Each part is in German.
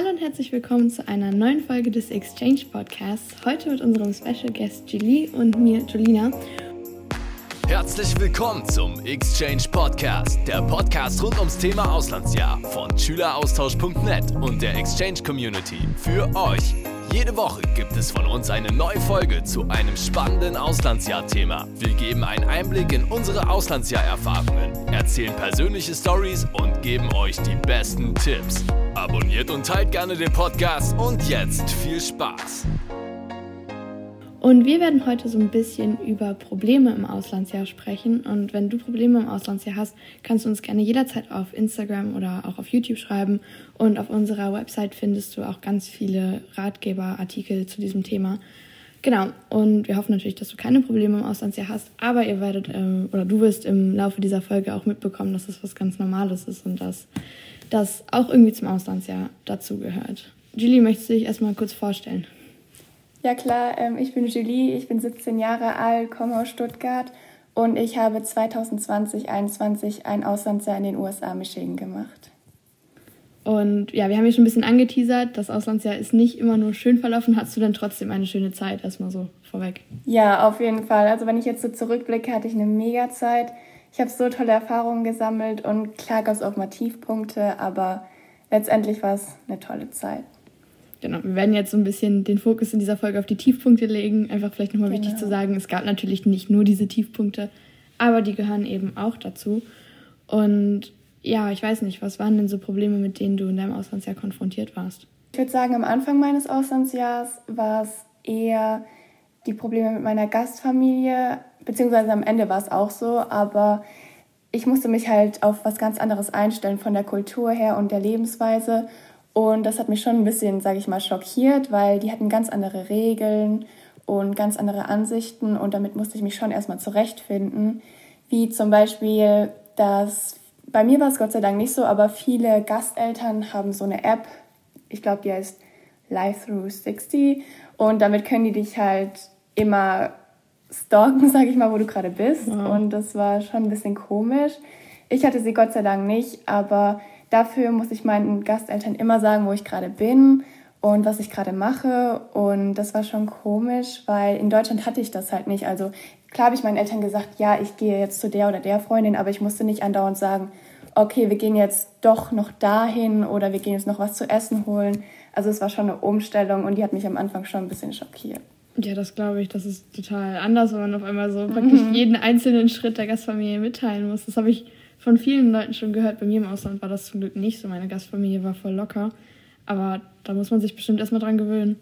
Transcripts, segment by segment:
Hallo und herzlich willkommen zu einer neuen Folge des Exchange Podcasts. Heute mit unserem Special Guest Julie und mir, Julina. Herzlich willkommen zum Exchange Podcast, der Podcast rund ums Thema Auslandsjahr von Schüleraustausch.net und der Exchange Community für euch. Jede Woche gibt es von uns eine neue Folge zu einem spannenden Auslandsjahr-Thema. Wir geben einen Einblick in unsere Auslandsjahr-Erfahrungen, erzählen persönliche Stories und geben euch die besten Tipps. Abonniert und teilt gerne den Podcast und jetzt viel Spaß! Und wir werden heute so ein bisschen über Probleme im Auslandsjahr sprechen. Und wenn du Probleme im Auslandsjahr hast, kannst du uns gerne jederzeit auf Instagram oder auch auf YouTube schreiben. Und auf unserer Website findest du auch ganz viele Ratgeberartikel zu diesem Thema. Genau, und wir hoffen natürlich, dass du keine Probleme im Auslandsjahr hast, aber ihr werdet äh, oder du wirst im Laufe dieser Folge auch mitbekommen, dass es was ganz Normales ist und dass das auch irgendwie zum Auslandsjahr dazugehört. Julie, möchtest du dich erstmal kurz vorstellen? Ja klar, ähm, ich bin Julie, ich bin 17 Jahre alt, komme aus Stuttgart und ich habe 2020, 2021 ein Auslandsjahr in den USA, Michigan gemacht. Und ja, wir haben ja schon ein bisschen angeteasert, das Auslandsjahr ist nicht immer nur schön verlaufen. Hattest du denn trotzdem eine schöne Zeit, erstmal so vorweg? Ja, auf jeden Fall. Also wenn ich jetzt so zurückblicke, hatte ich eine mega Zeit. Ich habe so tolle Erfahrungen gesammelt und klar gab es auch mal Tiefpunkte, aber letztendlich war es eine tolle Zeit. Genau, wir werden jetzt so ein bisschen den Fokus in dieser Folge auf die Tiefpunkte legen. Einfach vielleicht nochmal genau. wichtig zu sagen, es gab natürlich nicht nur diese Tiefpunkte, aber die gehören eben auch dazu. Und ja, ich weiß nicht, was waren denn so Probleme, mit denen du in deinem Auslandsjahr konfrontiert warst? Ich würde sagen, am Anfang meines Auslandsjahres war es eher die Probleme mit meiner Gastfamilie, beziehungsweise am Ende war es auch so, aber ich musste mich halt auf was ganz anderes einstellen von der Kultur her und der Lebensweise. Und das hat mich schon ein bisschen, sage ich mal, schockiert, weil die hatten ganz andere Regeln und ganz andere Ansichten und damit musste ich mich schon erstmal zurechtfinden. Wie zum Beispiel, dass bei mir war es Gott sei Dank nicht so, aber viele Gasteltern haben so eine App, ich glaube, die heißt Live Through 60 und damit können die dich halt immer stalken, sage ich mal, wo du gerade bist. Wow. Und das war schon ein bisschen komisch. Ich hatte sie Gott sei Dank nicht, aber dafür muss ich meinen Gasteltern immer sagen, wo ich gerade bin und was ich gerade mache. Und das war schon komisch, weil in Deutschland hatte ich das halt nicht. Also klar habe ich meinen Eltern gesagt, ja, ich gehe jetzt zu der oder der Freundin, aber ich musste nicht andauernd sagen, okay, wir gehen jetzt doch noch dahin oder wir gehen jetzt noch was zu essen holen. Also es war schon eine Umstellung und die hat mich am Anfang schon ein bisschen schockiert. Ja, das glaube ich, das ist total anders, wenn man auf einmal so mhm. praktisch jeden einzelnen Schritt der Gastfamilie mitteilen muss. Das habe ich von vielen Leuten schon gehört. Bei mir im Ausland war das zum Glück nicht so. Meine Gastfamilie war voll locker. Aber da muss man sich bestimmt erstmal dran gewöhnen.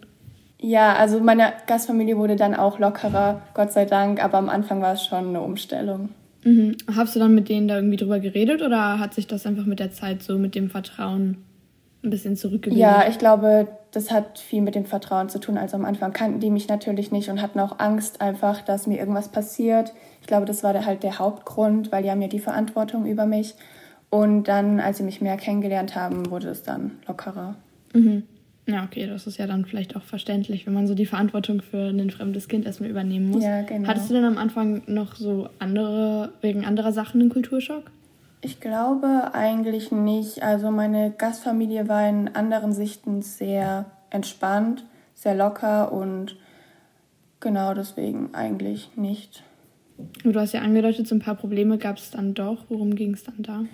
Ja, also meine Gastfamilie wurde dann auch lockerer, Gott sei Dank. Aber am Anfang war es schon eine Umstellung. Mhm. Hast du dann mit denen da irgendwie drüber geredet oder hat sich das einfach mit der Zeit so mit dem Vertrauen ein bisschen zurückgewiesen? Ja, ich glaube, das hat viel mit dem Vertrauen zu tun. Also am Anfang kannten die mich natürlich nicht und hatten auch Angst einfach, dass mir irgendwas passiert. Ich glaube, das war halt der Hauptgrund, weil die haben ja die Verantwortung über mich. Und dann, als sie mich mehr kennengelernt haben, wurde es dann lockerer. Mhm. Ja, okay, das ist ja dann vielleicht auch verständlich, wenn man so die Verantwortung für ein fremdes Kind erstmal übernehmen muss. Ja, genau. Hattest du denn am Anfang noch so andere, wegen anderer Sachen einen Kulturschock? Ich glaube eigentlich nicht. Also meine Gastfamilie war in anderen Sichten sehr entspannt, sehr locker und genau deswegen eigentlich nicht. Du hast ja angedeutet, so ein paar Probleme gab es dann doch. Worum ging es dann da?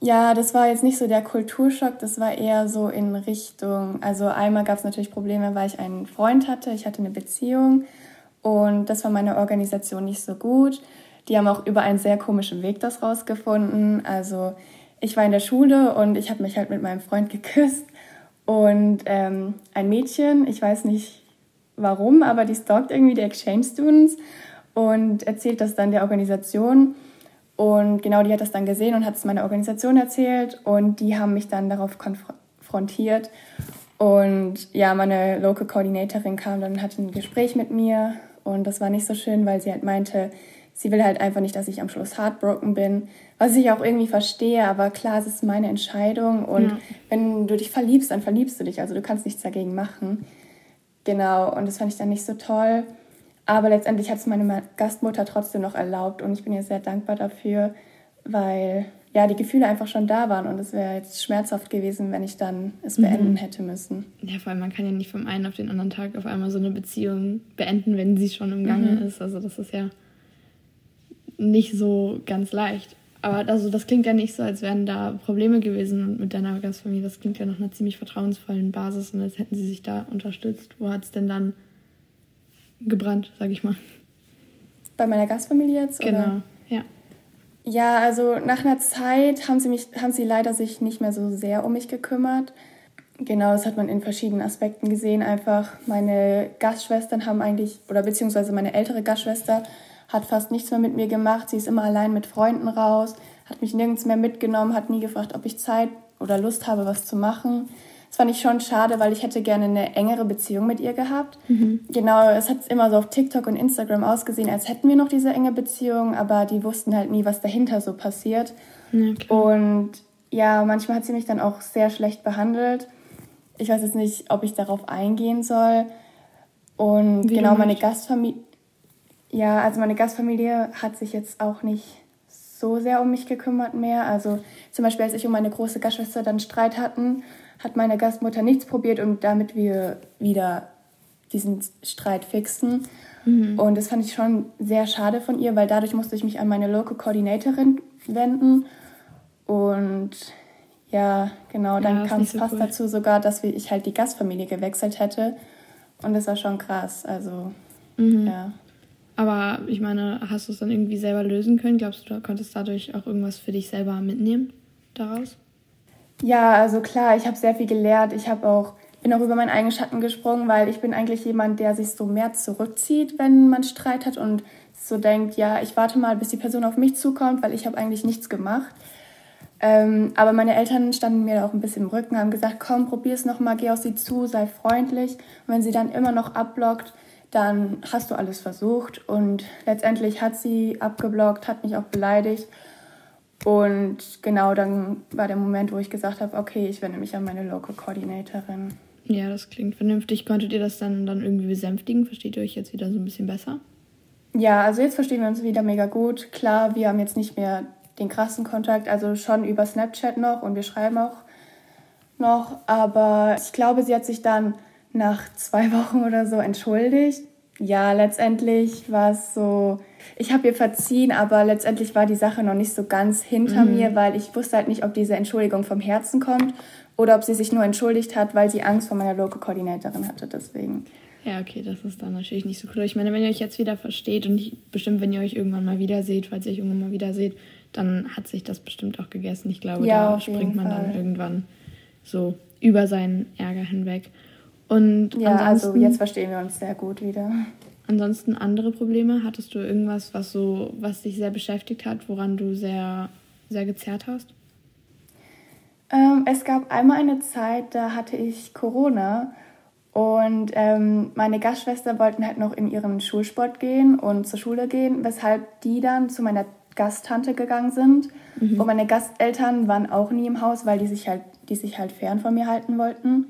Ja, das war jetzt nicht so der Kulturschock, das war eher so in Richtung, also einmal gab es natürlich Probleme, weil ich einen Freund hatte, ich hatte eine Beziehung und das war meine Organisation nicht so gut. Die haben auch über einen sehr komischen Weg das rausgefunden. Also ich war in der Schule und ich habe mich halt mit meinem Freund geküsst und ähm, ein Mädchen, ich weiß nicht warum, aber die stalkt irgendwie die Exchange Students und erzählt das dann der Organisation. Und genau die hat das dann gesehen und hat es meiner Organisation erzählt und die haben mich dann darauf konfrontiert. Und ja, meine Local Coordinatorin kam dann und hatte ein Gespräch mit mir und das war nicht so schön, weil sie halt meinte, sie will halt einfach nicht, dass ich am Schluss heartbroken bin, was ich auch irgendwie verstehe, aber klar, es ist meine Entscheidung und ja. wenn du dich verliebst, dann verliebst du dich, also du kannst nichts dagegen machen. Genau, und das fand ich dann nicht so toll. Aber letztendlich hat es meine Gastmutter trotzdem noch erlaubt und ich bin ihr sehr dankbar dafür, weil ja, die Gefühle einfach schon da waren und es wäre jetzt schmerzhaft gewesen, wenn ich dann es beenden mhm. hätte müssen. Ja, vor allem, man kann ja nicht vom einen auf den anderen Tag auf einmal so eine Beziehung beenden, wenn sie schon im Gange mhm. ist. Also das ist ja nicht so ganz leicht. Aber also das klingt ja nicht so, als wären da Probleme gewesen mit deiner Gastfamilie. Das klingt ja nach einer ziemlich vertrauensvollen Basis und als hätten sie sich da unterstützt. Wo hat es denn dann gebrannt, sag ich mal? Bei meiner Gastfamilie jetzt? Genau, oder? ja. Ja, also nach einer Zeit haben sie, mich, haben sie leider sich nicht mehr so sehr um mich gekümmert. Genau, das hat man in verschiedenen Aspekten gesehen. Einfach meine Gastschwestern haben eigentlich, oder beziehungsweise meine ältere Gastschwester hat fast nichts mehr mit mir gemacht. Sie ist immer allein mit Freunden raus, hat mich nirgends mehr mitgenommen, hat nie gefragt, ob ich Zeit oder Lust habe, was zu machen. Das fand ich schon schade, weil ich hätte gerne eine engere Beziehung mit ihr gehabt. Mhm. Genau, es hat immer so auf TikTok und Instagram ausgesehen, als hätten wir noch diese enge Beziehung, aber die wussten halt nie, was dahinter so passiert. Okay. Und ja, manchmal hat sie mich dann auch sehr schlecht behandelt. Ich weiß jetzt nicht, ob ich darauf eingehen soll. Und Wie genau, meine Gastfamilie. Ja, also meine Gastfamilie hat sich jetzt auch nicht so sehr um mich gekümmert mehr. Also zum Beispiel, als ich und meine große Gastschwester dann Streit hatten, hat meine Gastmutter nichts probiert, um damit wir wieder diesen Streit fixen. Mhm. Und das fand ich schon sehr schade von ihr, weil dadurch musste ich mich an meine Local Coordinatorin wenden. Und ja, genau, dann ja, kam es so fast cool. dazu sogar, dass ich halt die Gastfamilie gewechselt hätte. Und das war schon krass. Also, mhm. ja. Aber ich meine, hast du es dann irgendwie selber lösen können? Glaubst du, du konntest dadurch auch irgendwas für dich selber mitnehmen daraus? Ja, also klar, ich habe sehr viel gelernt. Ich habe auch bin auch über meinen eigenen Schatten gesprungen, weil ich bin eigentlich jemand, der sich so mehr zurückzieht, wenn man Streit hat und so denkt, ja, ich warte mal, bis die Person auf mich zukommt, weil ich habe eigentlich nichts gemacht. Ähm, aber meine Eltern standen mir auch ein bisschen im Rücken, haben gesagt, komm, probier es nochmal, geh auf sie zu, sei freundlich. Und wenn sie dann immer noch abblockt, dann hast du alles versucht. Und letztendlich hat sie abgeblockt, hat mich auch beleidigt. Und genau dann war der Moment, wo ich gesagt habe, okay, ich wende mich an meine Local Coordinatorin. Ja, das klingt vernünftig. Konntet ihr das dann, dann irgendwie besänftigen? Versteht ihr euch jetzt wieder so ein bisschen besser? Ja, also jetzt verstehen wir uns wieder mega gut. Klar, wir haben jetzt nicht mehr den krassen Kontakt, also schon über Snapchat noch und wir schreiben auch noch. Aber ich glaube, sie hat sich dann nach zwei Wochen oder so entschuldigt. Ja, letztendlich war es so, ich habe ihr verziehen, aber letztendlich war die Sache noch nicht so ganz hinter mhm. mir, weil ich wusste halt nicht, ob diese Entschuldigung vom Herzen kommt oder ob sie sich nur entschuldigt hat, weil sie Angst vor meiner Local Koordinatorin hatte. Deswegen. Ja, okay, das ist dann natürlich nicht so cool. Ich meine, wenn ihr euch jetzt wieder versteht und ich, bestimmt, wenn ihr euch irgendwann mal wieder seht, falls ihr euch irgendwann mal wieder seht, dann hat sich das bestimmt auch gegessen. Ich glaube, ja, da springt man Fall. dann irgendwann so über seinen Ärger hinweg. Und ja, also jetzt verstehen wir uns sehr gut wieder. Ansonsten andere Probleme? Hattest du irgendwas, was so, was dich sehr beschäftigt hat, woran du sehr, sehr gezerrt hast? Ähm, es gab einmal eine Zeit, da hatte ich Corona und ähm, meine Gastschwester wollten halt noch in ihren Schulsport gehen und zur Schule gehen, weshalb die dann zu meiner Gasttante gegangen sind. Mhm. Und meine Gasteltern waren auch nie im Haus, weil die sich halt, die sich halt fern von mir halten wollten.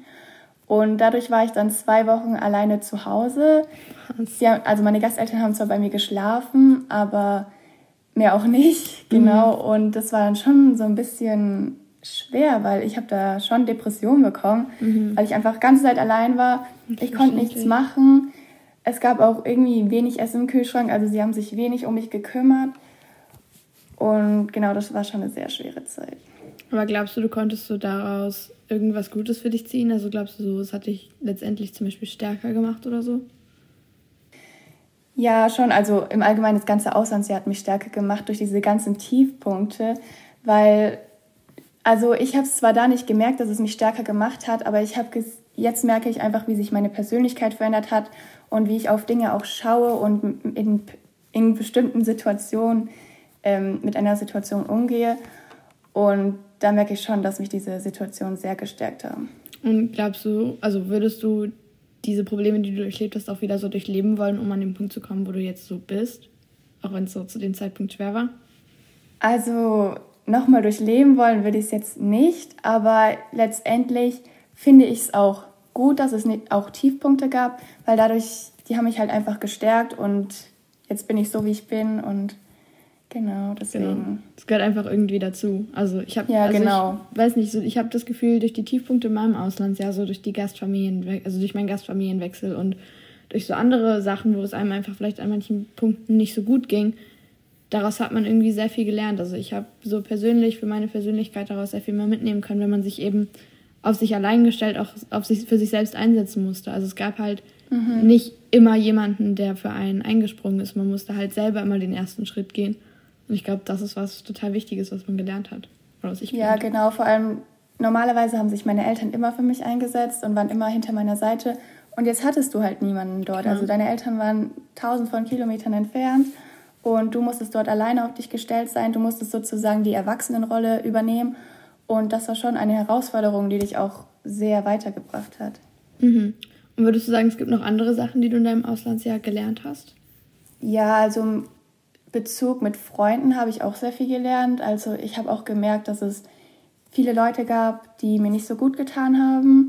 Und dadurch war ich dann zwei Wochen alleine zu Hause. Haben, also meine Gasteltern haben zwar bei mir geschlafen, aber mehr auch nicht. Genau. Mhm. Und das war dann schon so ein bisschen schwer, weil ich habe da schon Depressionen bekommen, mhm. weil ich einfach ganze Zeit allein war. Ich konnte nichts machen. Es gab auch irgendwie wenig Essen im Kühlschrank, also sie haben sich wenig um mich gekümmert. Und genau, das war schon eine sehr schwere Zeit. Aber glaubst du, du konntest so daraus irgendwas Gutes für dich ziehen? Also glaubst du so, es hat dich letztendlich zum Beispiel stärker gemacht oder so? Ja, schon. Also im Allgemeinen das ganze Auslandsjahr hat mich stärker gemacht durch diese ganzen Tiefpunkte, weil also ich habe es zwar da nicht gemerkt, dass es mich stärker gemacht hat, aber ich habe jetzt merke ich einfach, wie sich meine Persönlichkeit verändert hat und wie ich auf Dinge auch schaue und in, in bestimmten Situationen ähm, mit einer Situation umgehe. Und da merke ich schon, dass mich diese Situation sehr gestärkt haben. Und glaubst du, also würdest du diese Probleme, die du durchlebt hast, auch wieder so durchleben wollen, um an den Punkt zu kommen, wo du jetzt so bist? Auch wenn es so zu dem Zeitpunkt schwer war? Also nochmal durchleben wollen würde ich es jetzt nicht, aber letztendlich finde ich es auch gut, dass es auch Tiefpunkte gab, weil dadurch, die haben mich halt einfach gestärkt und jetzt bin ich so, wie ich bin und Genau, deswegen. Genau. Das gehört einfach irgendwie dazu. Also ich habe, ja, also genau. ich weiß nicht, so, ich habe das Gefühl, durch die Tiefpunkte in meinem Auslandsjahr, so durch die Gastfamilien, also durch meinen Gastfamilienwechsel und durch so andere Sachen, wo es einem einfach vielleicht an manchen Punkten nicht so gut ging, daraus hat man irgendwie sehr viel gelernt. Also ich habe so persönlich für meine Persönlichkeit daraus sehr viel mehr mitnehmen können, wenn man sich eben auf sich allein gestellt auch auf sich für sich selbst einsetzen musste. Also es gab halt mhm. nicht immer jemanden, der für einen eingesprungen ist. Man musste halt selber immer den ersten Schritt gehen. Und ich glaube, das ist was total Wichtiges, was man gelernt hat. Oder was ich ja, gelernt. genau. Vor allem normalerweise haben sich meine Eltern immer für mich eingesetzt und waren immer hinter meiner Seite. Und jetzt hattest du halt niemanden dort. Ja. Also deine Eltern waren tausend von Kilometern entfernt und du musstest dort alleine auf dich gestellt sein. Du musstest sozusagen die Erwachsenenrolle übernehmen. Und das war schon eine Herausforderung, die dich auch sehr weitergebracht hat. Mhm. Und würdest du sagen, es gibt noch andere Sachen, die du in deinem Auslandsjahr gelernt hast? Ja, also Bezug mit Freunden habe ich auch sehr viel gelernt. Also ich habe auch gemerkt, dass es viele Leute gab, die mir nicht so gut getan haben,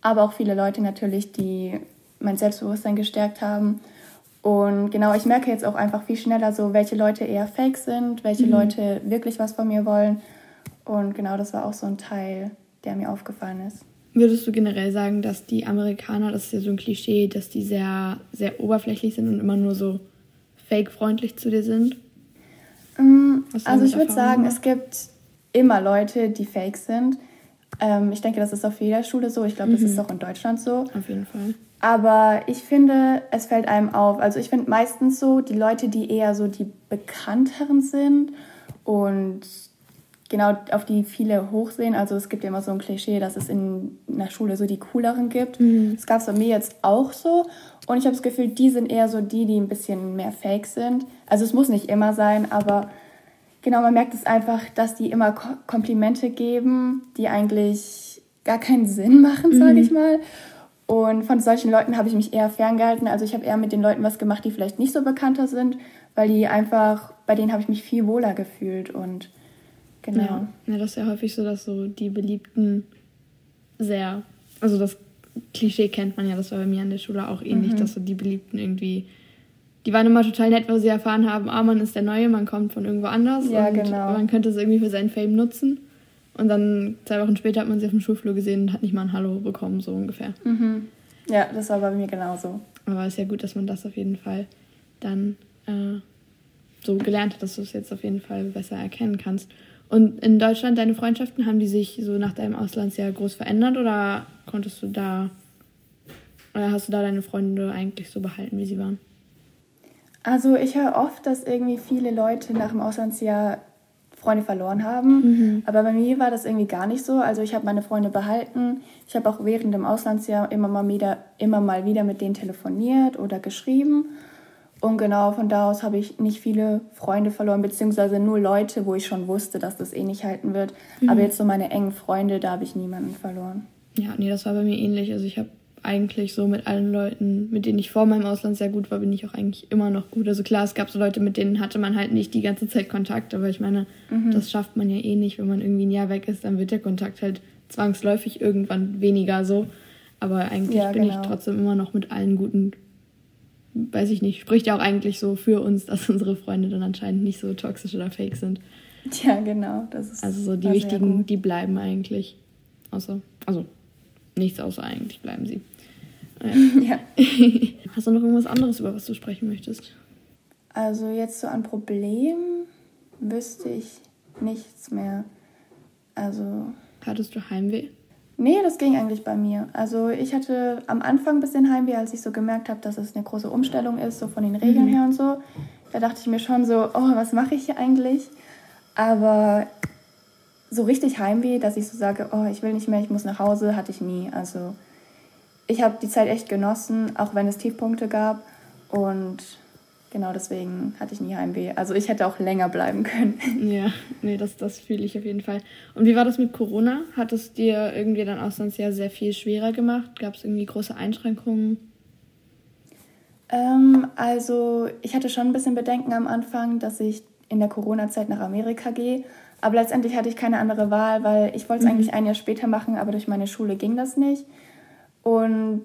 aber auch viele Leute natürlich, die mein Selbstbewusstsein gestärkt haben. Und genau, ich merke jetzt auch einfach viel schneller so, welche Leute eher fake sind, welche mhm. Leute wirklich was von mir wollen. Und genau, das war auch so ein Teil, der mir aufgefallen ist. Würdest du generell sagen, dass die Amerikaner, das ist ja so ein Klischee, dass die sehr, sehr oberflächlich sind und immer nur so fake-freundlich zu dir sind? Mm, also ich würde sagen, es gibt immer Leute, die fake sind. Ähm, ich denke, das ist auf jeder Schule so. Ich glaube, mhm. das ist mhm. auch in Deutschland so. Auf jeden Fall. Aber ich finde, es fällt einem auf. Also ich finde meistens so, die Leute, die eher so die bekannteren sind und genau auf die viele hochsehen. Also es gibt ja immer so ein Klischee, dass es in einer Schule so die cooleren gibt. Mhm. Das gab es bei mir jetzt auch so. Und ich habe das Gefühl, die sind eher so die, die ein bisschen mehr fake sind. Also es muss nicht immer sein, aber genau, man merkt es einfach, dass die immer Komplimente geben, die eigentlich gar keinen Sinn machen, mhm. sage ich mal. Und von solchen Leuten habe ich mich eher ferngehalten. Also ich habe eher mit den Leuten was gemacht, die vielleicht nicht so bekannter sind, weil die einfach, bei denen habe ich mich viel wohler gefühlt und Genau. Ja. ja, das ist ja häufig so, dass so die Beliebten sehr, also das Klischee kennt man ja, das war bei mir an der Schule auch ähnlich, mhm. dass so die Beliebten irgendwie, die waren immer total nett, weil sie erfahren haben, ah, man ist der Neue, man kommt von irgendwo anders ja, und genau. man könnte es irgendwie für seinen Fame nutzen. Und dann zwei Wochen später hat man sie auf dem Schulflur gesehen und hat nicht mal ein Hallo bekommen, so ungefähr. Mhm. Ja, das war bei mir genauso. Aber es ist ja gut, dass man das auf jeden Fall dann äh, so gelernt hat, dass du es jetzt auf jeden Fall besser erkennen kannst. Und in Deutschland, deine Freundschaften, haben die sich so nach deinem Auslandsjahr groß verändert oder konntest du da, oder hast du da deine Freunde eigentlich so behalten, wie sie waren? Also ich höre oft, dass irgendwie viele Leute nach dem Auslandsjahr Freunde verloren haben. Mhm. Aber bei mir war das irgendwie gar nicht so. Also ich habe meine Freunde behalten. Ich habe auch während dem Auslandsjahr immer mal wieder, immer mal wieder mit denen telefoniert oder geschrieben. Und genau von da aus habe ich nicht viele Freunde verloren, beziehungsweise nur Leute, wo ich schon wusste, dass das eh nicht halten wird. Mhm. Aber jetzt so meine engen Freunde, da habe ich niemanden verloren. Ja, nee, das war bei mir ähnlich. Also ich habe eigentlich so mit allen Leuten, mit denen ich vor meinem Ausland sehr gut war, bin ich auch eigentlich immer noch gut. Also klar, es gab so Leute, mit denen hatte man halt nicht die ganze Zeit Kontakt, aber ich meine, mhm. das schafft man ja eh nicht. Wenn man irgendwie ein Jahr weg ist, dann wird der Kontakt halt zwangsläufig irgendwann weniger so. Aber eigentlich ja, bin genau. ich trotzdem immer noch mit allen guten weiß ich nicht, spricht ja auch eigentlich so für uns, dass unsere Freunde dann anscheinend nicht so toxisch oder fake sind. Ja, genau. Das ist also so die wichtigen, die bleiben eigentlich. Außer, also nichts außer eigentlich bleiben sie. Ja. Hast du noch irgendwas anderes, über was du sprechen möchtest? Also jetzt so an Problemen wüsste ich nichts mehr. Also. Hattest du Heimweh? Nee, das ging eigentlich bei mir. Also ich hatte am Anfang ein bisschen Heimweh, als ich so gemerkt habe, dass es eine große Umstellung ist, so von den Regeln mhm. her und so. Da dachte ich mir schon so, oh, was mache ich hier eigentlich? Aber so richtig Heimweh, dass ich so sage, oh, ich will nicht mehr, ich muss nach Hause, hatte ich nie. Also ich habe die Zeit echt genossen, auch wenn es Tiefpunkte gab. Und genau deswegen hatte ich nie Heimweh. Also ich hätte auch länger bleiben können. Ja, nee, das, das fühle ich auf jeden Fall. Und wie war das mit Corona? Hat es dir irgendwie dann Auslandsjahr sehr viel schwerer gemacht? Gab es irgendwie große Einschränkungen? Ähm, also ich hatte schon ein bisschen Bedenken am Anfang, dass ich in der Corona-Zeit nach Amerika gehe. Aber letztendlich hatte ich keine andere Wahl, weil ich wollte es mhm. eigentlich ein Jahr später machen, aber durch meine Schule ging das nicht. Und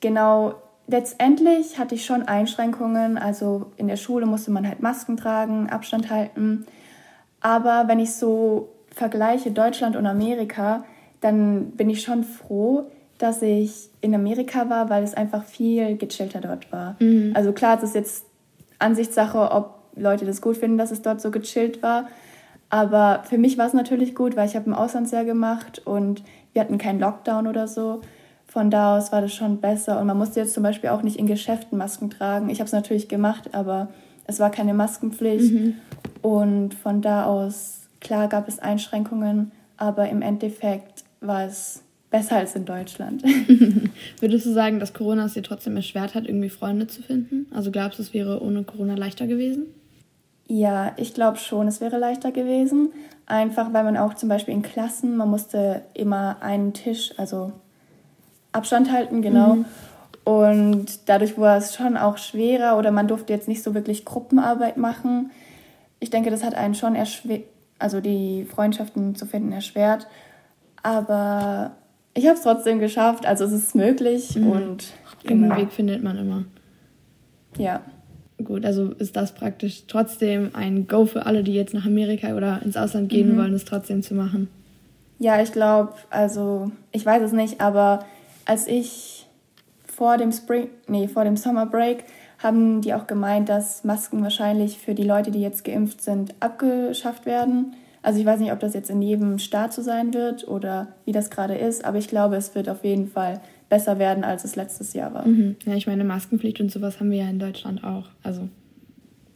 genau letztendlich hatte ich schon Einschränkungen. Also in der Schule musste man halt Masken tragen, Abstand halten. Aber wenn ich so vergleiche Deutschland und Amerika, dann bin ich schon froh, dass ich in Amerika war, weil es einfach viel gechillter dort war. Mhm. Also klar, es ist jetzt Ansichtssache, ob Leute das gut finden, dass es dort so gechillt war. Aber für mich war es natürlich gut, weil ich habe ein Auslandsjahr gemacht und wir hatten keinen Lockdown oder so. Von da aus war das schon besser und man musste jetzt zum Beispiel auch nicht in Geschäften Masken tragen. Ich habe es natürlich gemacht, aber es war keine Maskenpflicht. Mhm. Und von da aus, klar gab es Einschränkungen, aber im Endeffekt war es besser als in Deutschland. Würdest du sagen, dass Corona es dir trotzdem erschwert hat, irgendwie Freunde zu finden? Also glaubst du, es wäre ohne Corona leichter gewesen? Ja, ich glaube schon, es wäre leichter gewesen. Einfach weil man auch zum Beispiel in Klassen, man musste immer einen Tisch, also Abstand halten, genau. Mhm. Und dadurch war es schon auch schwerer oder man durfte jetzt nicht so wirklich Gruppenarbeit machen. Ich denke, das hat einen schon erschwert, also die Freundschaften zu finden erschwert. Aber ich habe es trotzdem geschafft, also es ist möglich mhm. und genau. Weg findet man immer. Ja. Gut, also ist das praktisch trotzdem ein Go für alle, die jetzt nach Amerika oder ins Ausland gehen mhm. wollen, es trotzdem zu machen. Ja, ich glaube, also ich weiß es nicht, aber als ich vor dem Spring, nee, vor dem Summer Break haben die auch gemeint, dass Masken wahrscheinlich für die Leute, die jetzt geimpft sind, abgeschafft werden. Also ich weiß nicht, ob das jetzt in jedem Staat so sein wird oder wie das gerade ist, aber ich glaube, es wird auf jeden Fall besser werden, als es letztes Jahr war. Mhm. Ja, ich meine, Maskenpflicht und sowas haben wir ja in Deutschland auch. Also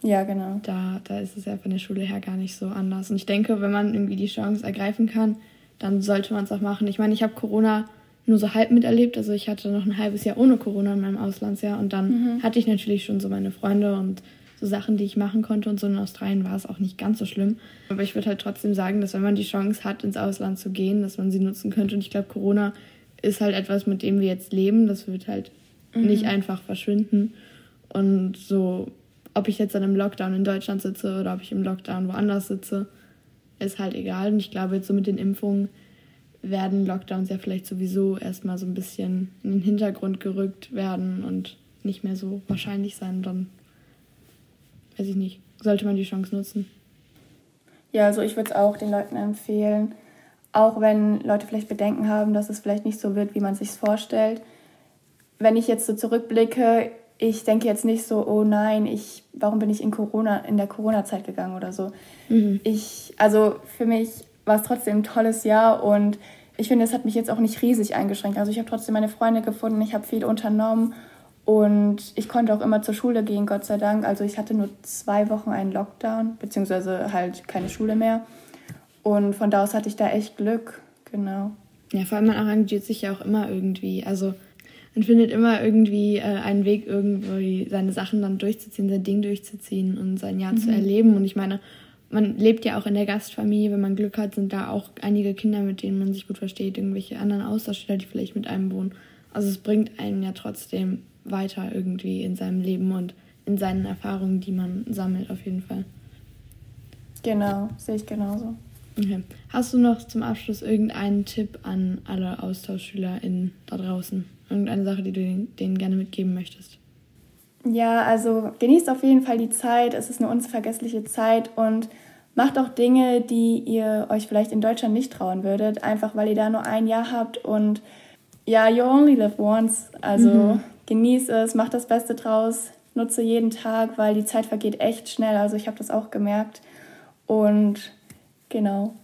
ja, genau. Da, da ist es ja von der Schule her gar nicht so anders. Und ich denke, wenn man irgendwie die Chance ergreifen kann, dann sollte man es auch machen. Ich meine, ich habe Corona nur so halb miterlebt. Also ich hatte noch ein halbes Jahr ohne Corona in meinem Auslandsjahr und dann mhm. hatte ich natürlich schon so meine Freunde und so Sachen, die ich machen konnte und so in Australien war es auch nicht ganz so schlimm. Aber ich würde halt trotzdem sagen, dass wenn man die Chance hat, ins Ausland zu gehen, dass man sie nutzen könnte. Und ich glaube, Corona ist halt etwas, mit dem wir jetzt leben. Das wird halt mhm. nicht einfach verschwinden. Und so, ob ich jetzt an einem Lockdown in Deutschland sitze oder ob ich im Lockdown woanders sitze, ist halt egal. Und ich glaube, jetzt so mit den Impfungen werden Lockdowns ja vielleicht sowieso erstmal so ein bisschen in den Hintergrund gerückt werden und nicht mehr so wahrscheinlich sein. Dann, weiß ich nicht, sollte man die Chance nutzen. Ja, also ich würde es auch den Leuten empfehlen, auch wenn Leute vielleicht Bedenken haben, dass es vielleicht nicht so wird, wie man sich vorstellt. Wenn ich jetzt so zurückblicke, ich denke jetzt nicht so, oh nein, ich, warum bin ich in Corona, in der Corona-Zeit gegangen oder so. Mhm. Ich, also für mich war es trotzdem ein tolles Jahr und ich finde, es hat mich jetzt auch nicht riesig eingeschränkt. Also ich habe trotzdem meine Freunde gefunden, ich habe viel unternommen und ich konnte auch immer zur Schule gehen, Gott sei Dank. Also ich hatte nur zwei Wochen einen Lockdown, beziehungsweise halt keine Schule mehr. Und von da aus hatte ich da echt Glück, genau. Ja, vor allem man arrangiert sich ja auch immer irgendwie. Also man findet immer irgendwie äh, einen Weg, irgendwie seine Sachen dann durchzuziehen, sein Ding durchzuziehen und sein Jahr mhm. zu erleben. Und ich meine, man lebt ja auch in der Gastfamilie, wenn man Glück hat, sind da auch einige Kinder, mit denen man sich gut versteht, irgendwelche anderen Austauschschüler, die vielleicht mit einem wohnen. Also es bringt einen ja trotzdem weiter irgendwie in seinem Leben und in seinen Erfahrungen, die man sammelt, auf jeden Fall. Genau, sehe ich genauso. Okay. Hast du noch zum Abschluss irgendeinen Tipp an alle AustauschschülerInnen da draußen? Irgendeine Sache, die du denen gerne mitgeben möchtest? Ja, also genießt auf jeden Fall die Zeit. Es ist eine unvergessliche Zeit und macht auch Dinge, die ihr euch vielleicht in Deutschland nicht trauen würdet, einfach weil ihr da nur ein Jahr habt und ja, you only live once. Also mhm. genieß es, macht das Beste draus, nutze jeden Tag, weil die Zeit vergeht echt schnell. Also ich habe das auch gemerkt und Genau.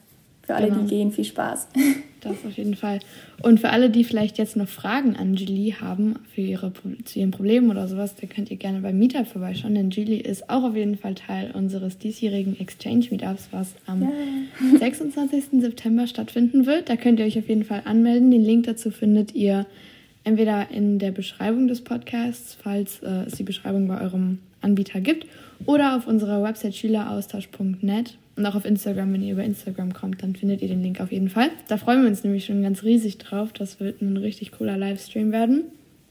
Für alle, genau. die gehen, viel Spaß. Das auf jeden Fall. Und für alle, die vielleicht jetzt noch Fragen an Julie haben für ihre, zu ihren Problemen oder sowas, da könnt ihr gerne beim Meetup vorbeischauen, denn Julie ist auch auf jeden Fall Teil unseres diesjährigen Exchange Meetups, was am ja. 26. September stattfinden wird. Da könnt ihr euch auf jeden Fall anmelden. Den Link dazu findet ihr entweder in der Beschreibung des Podcasts, falls äh, es die Beschreibung bei eurem Anbieter gibt, oder auf unserer Website schüleraustausch.net und auch auf Instagram, wenn ihr über Instagram kommt, dann findet ihr den Link auf jeden Fall. Da freuen wir uns nämlich schon ganz riesig drauf. Das wird ein richtig cooler Livestream werden.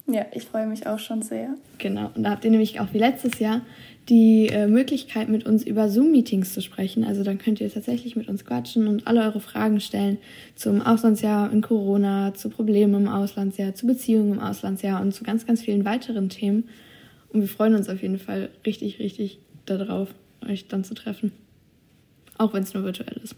Ja, ich freue mich auch schon sehr. Genau, und da habt ihr nämlich auch wie letztes Jahr die äh, Möglichkeit, mit uns über Zoom-Meetings zu sprechen. Also dann könnt ihr tatsächlich mit uns quatschen und alle eure Fragen stellen zum Auslandsjahr in Corona, zu Problemen im Auslandsjahr, zu Beziehungen im Auslandsjahr und zu ganz, ganz vielen weiteren Themen. Und wir freuen uns auf jeden Fall richtig, richtig darauf, euch dann zu treffen. Auch wenn es nur virtuell ist.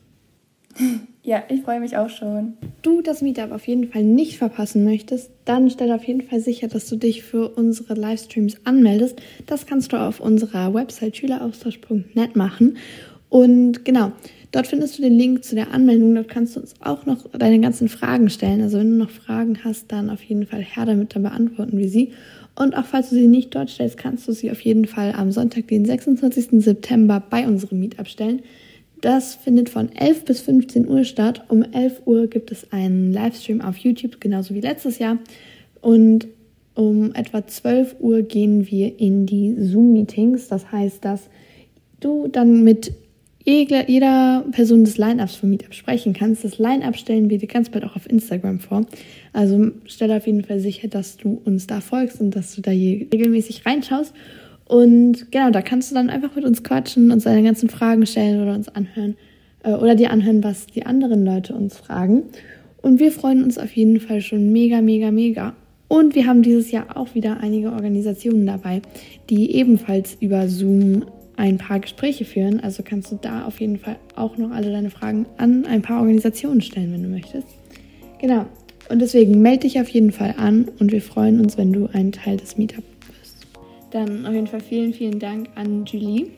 Ja, ich freue mich auch schon. Du das Meetup auf jeden Fall nicht verpassen möchtest, dann stell auf jeden Fall sicher, dass du dich für unsere Livestreams anmeldest. Das kannst du auf unserer Website schüleraustausch.net machen. Und genau, dort findest du den Link zu der Anmeldung. Dort kannst du uns auch noch deine ganzen Fragen stellen. Also wenn du noch Fragen hast, dann auf jeden Fall her damit, dann beantworten wir sie. Und auch falls du sie nicht dort stellst, kannst du sie auf jeden Fall am Sonntag, den 26. September bei unserem Meetup stellen. Das findet von 11 bis 15 Uhr statt. Um 11 Uhr gibt es einen Livestream auf YouTube, genauso wie letztes Jahr. Und um etwa 12 Uhr gehen wir in die Zoom-Meetings. Das heißt, dass du dann mit jeder Person des Line-Ups vom Meetup sprechen kannst. Das Line-Up stellen wir dir ganz bald auch auf Instagram vor. Also stell auf jeden Fall sicher, dass du uns da folgst und dass du da regelmäßig reinschaust. Und genau, da kannst du dann einfach mit uns quatschen, uns deine ganzen Fragen stellen oder uns anhören äh, oder dir anhören, was die anderen Leute uns fragen. Und wir freuen uns auf jeden Fall schon mega, mega, mega. Und wir haben dieses Jahr auch wieder einige Organisationen dabei, die ebenfalls über Zoom ein paar Gespräche führen. Also kannst du da auf jeden Fall auch noch alle deine Fragen an ein paar Organisationen stellen, wenn du möchtest. Genau. Und deswegen melde dich auf jeden Fall an und wir freuen uns, wenn du ein Teil des Meetup dann auf jeden Fall vielen, vielen Dank an Julie.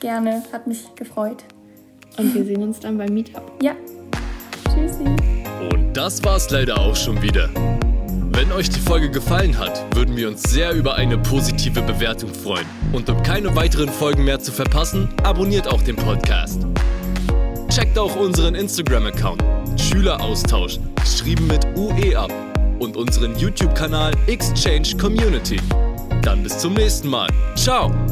Gerne, hat mich gefreut. Und wir sehen uns dann beim Meetup. Ja. Tschüssi. Und das war's leider auch schon wieder. Wenn euch die Folge gefallen hat, würden wir uns sehr über eine positive Bewertung freuen. Und um keine weiteren Folgen mehr zu verpassen, abonniert auch den Podcast. Checkt auch unseren Instagram-Account Schüleraustausch, geschrieben mit UE ab, und unseren YouTube-Kanal Exchange Community. Dann bis zum nächsten Mal. Ciao!